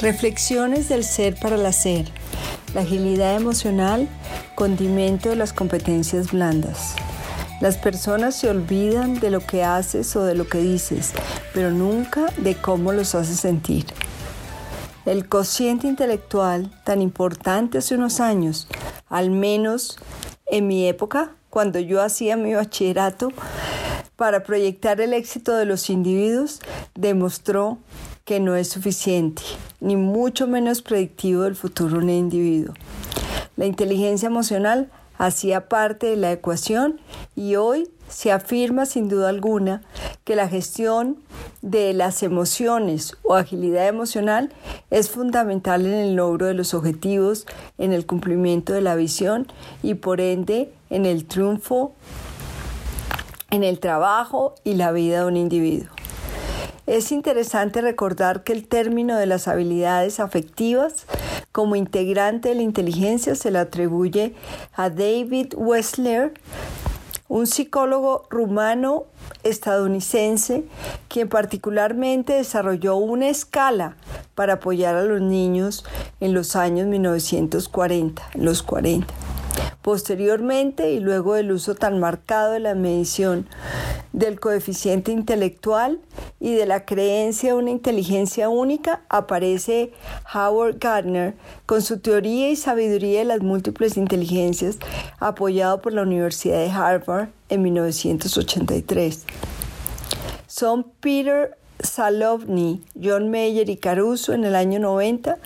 Reflexiones del ser para el hacer. La agilidad emocional, condimento de las competencias blandas. Las personas se olvidan de lo que haces o de lo que dices, pero nunca de cómo los haces sentir. El cociente intelectual, tan importante hace unos años, al menos en mi época, cuando yo hacía mi bachillerato, para proyectar el éxito de los individuos, demostró que no es suficiente, ni mucho menos predictivo del futuro de un individuo. La inteligencia emocional hacía parte de la ecuación y hoy se afirma sin duda alguna que la gestión de las emociones o agilidad emocional es fundamental en el logro de los objetivos, en el cumplimiento de la visión y por ende en el triunfo, en el trabajo y la vida de un individuo. Es interesante recordar que el término de las habilidades afectivas como integrante de la inteligencia se le atribuye a David Wessler, un psicólogo rumano estadounidense quien particularmente desarrolló una escala para apoyar a los niños en los años 1940, los 40. Posteriormente, y luego del uso tan marcado de la medición del coeficiente intelectual y de la creencia de una inteligencia única, aparece Howard Gardner con su teoría y sabiduría de las múltiples inteligencias, apoyado por la Universidad de Harvard en 1983. Son Peter Salovny, John Mayer y Caruso en el año 90,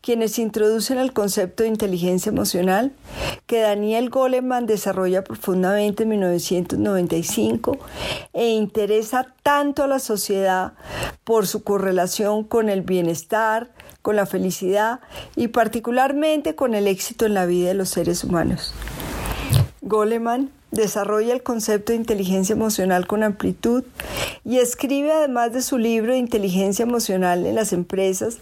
quienes introducen el concepto de inteligencia emocional, que Daniel Goleman desarrolla profundamente en 1995 e interesa tanto a la sociedad por su correlación con el bienestar, con la felicidad y particularmente con el éxito en la vida de los seres humanos. Goleman desarrolla el concepto de inteligencia emocional con amplitud y escribe además de su libro inteligencia emocional en las empresas,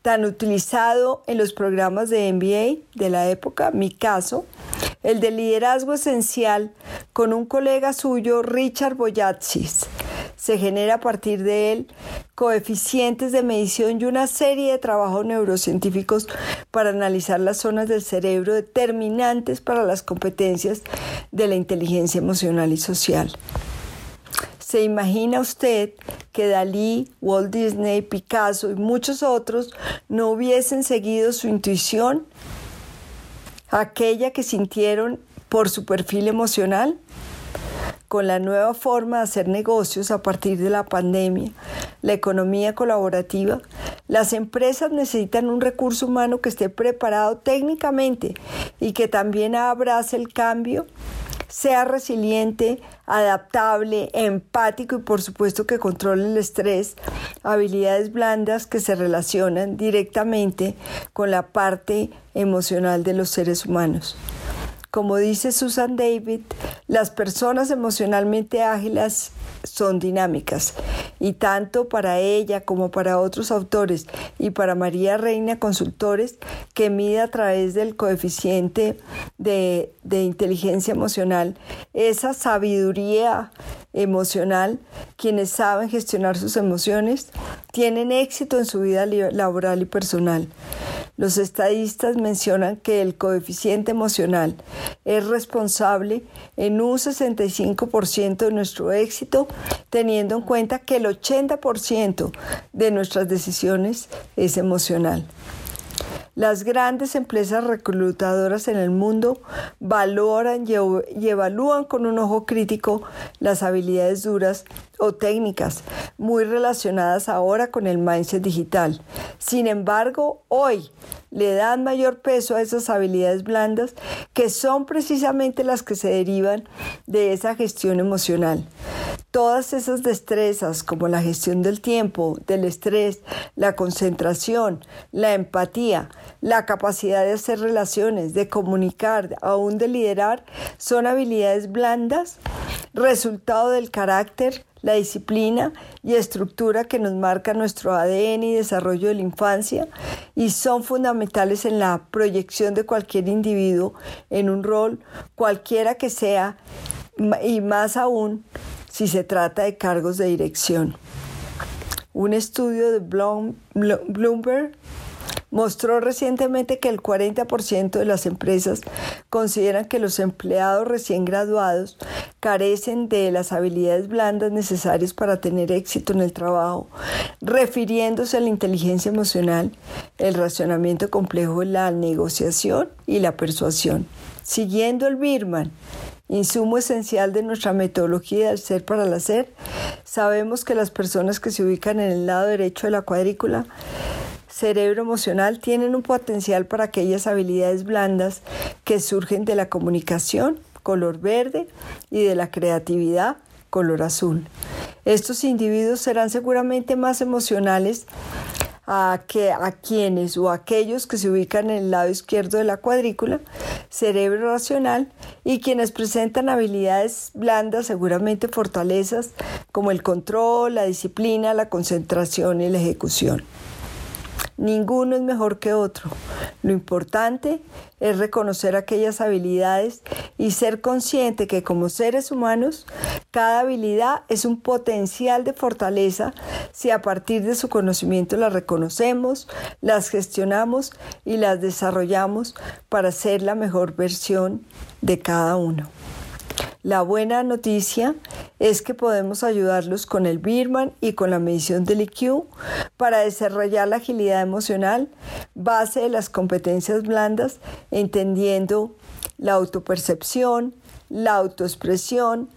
tan utilizado en los programas de MBA de la época, mi caso, el de liderazgo esencial con un colega suyo, Richard Boyatzis. Se genera a partir de él coeficientes de medición y una serie de trabajos neurocientíficos para analizar las zonas del cerebro determinantes para las competencias de la inteligencia emocional y social. ¿Se imagina usted que Dalí, Walt Disney, Picasso y muchos otros no hubiesen seguido su intuición, aquella que sintieron por su perfil emocional? Con la nueva forma de hacer negocios a partir de la pandemia, la economía colaborativa, las empresas necesitan un recurso humano que esté preparado técnicamente y que también abrace el cambio, sea resiliente, adaptable, empático y por supuesto que controle el estrés, habilidades blandas que se relacionan directamente con la parte emocional de los seres humanos. Como dice Susan David, las personas emocionalmente ágiles son dinámicas y tanto para ella como para otros autores y para María Reina Consultores que mide a través del coeficiente de, de inteligencia emocional esa sabiduría emocional, quienes saben gestionar sus emociones tienen éxito en su vida laboral y personal. Los estadistas mencionan que el coeficiente emocional es responsable en un 65% de nuestro éxito, teniendo en cuenta que el 80% de nuestras decisiones es emocional. Las grandes empresas reclutadoras en el mundo valoran y evalúan con un ojo crítico las habilidades duras o técnicas muy relacionadas ahora con el mindset digital. Sin embargo, hoy le dan mayor peso a esas habilidades blandas que son precisamente las que se derivan de esa gestión emocional. Todas esas destrezas como la gestión del tiempo, del estrés, la concentración, la empatía, la capacidad de hacer relaciones, de comunicar, aún de liderar, son habilidades blandas, resultado del carácter, la disciplina y estructura que nos marca nuestro ADN y desarrollo de la infancia y son fundamentales en la proyección de cualquier individuo en un rol, cualquiera que sea, y más aún si se trata de cargos de dirección. Un estudio de Bloomberg mostró recientemente que el 40% de las empresas consideran que los empleados recién graduados carecen de las habilidades blandas necesarias para tener éxito en el trabajo, refiriéndose a la inteligencia emocional, el racionamiento complejo, la negociación y la persuasión. Siguiendo el Birman, insumo esencial de nuestra metodología del ser para el hacer, sabemos que las personas que se ubican en el lado derecho de la cuadrícula cerebro emocional tienen un potencial para aquellas habilidades blandas que surgen de la comunicación, color verde, y de la creatividad, color azul. Estos individuos serán seguramente más emocionales a, que, a quienes o aquellos que se ubican en el lado izquierdo de la cuadrícula, cerebro racional, y quienes presentan habilidades blandas, seguramente fortalezas como el control, la disciplina, la concentración y la ejecución. Ninguno es mejor que otro. Lo importante es reconocer aquellas habilidades y ser consciente que como seres humanos, cada habilidad es un potencial de fortaleza si a partir de su conocimiento las reconocemos, las gestionamos y las desarrollamos para ser la mejor versión de cada uno. La buena noticia es que podemos ayudarlos con el Birman y con la medición del IQ para desarrollar la agilidad emocional, base de las competencias blandas, entendiendo la autopercepción, la autoexpresión,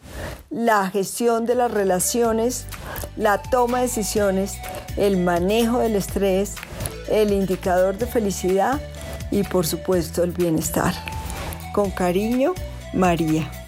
la gestión de las relaciones, la toma de decisiones, el manejo del estrés, el indicador de felicidad y por supuesto el bienestar. Con cariño, María.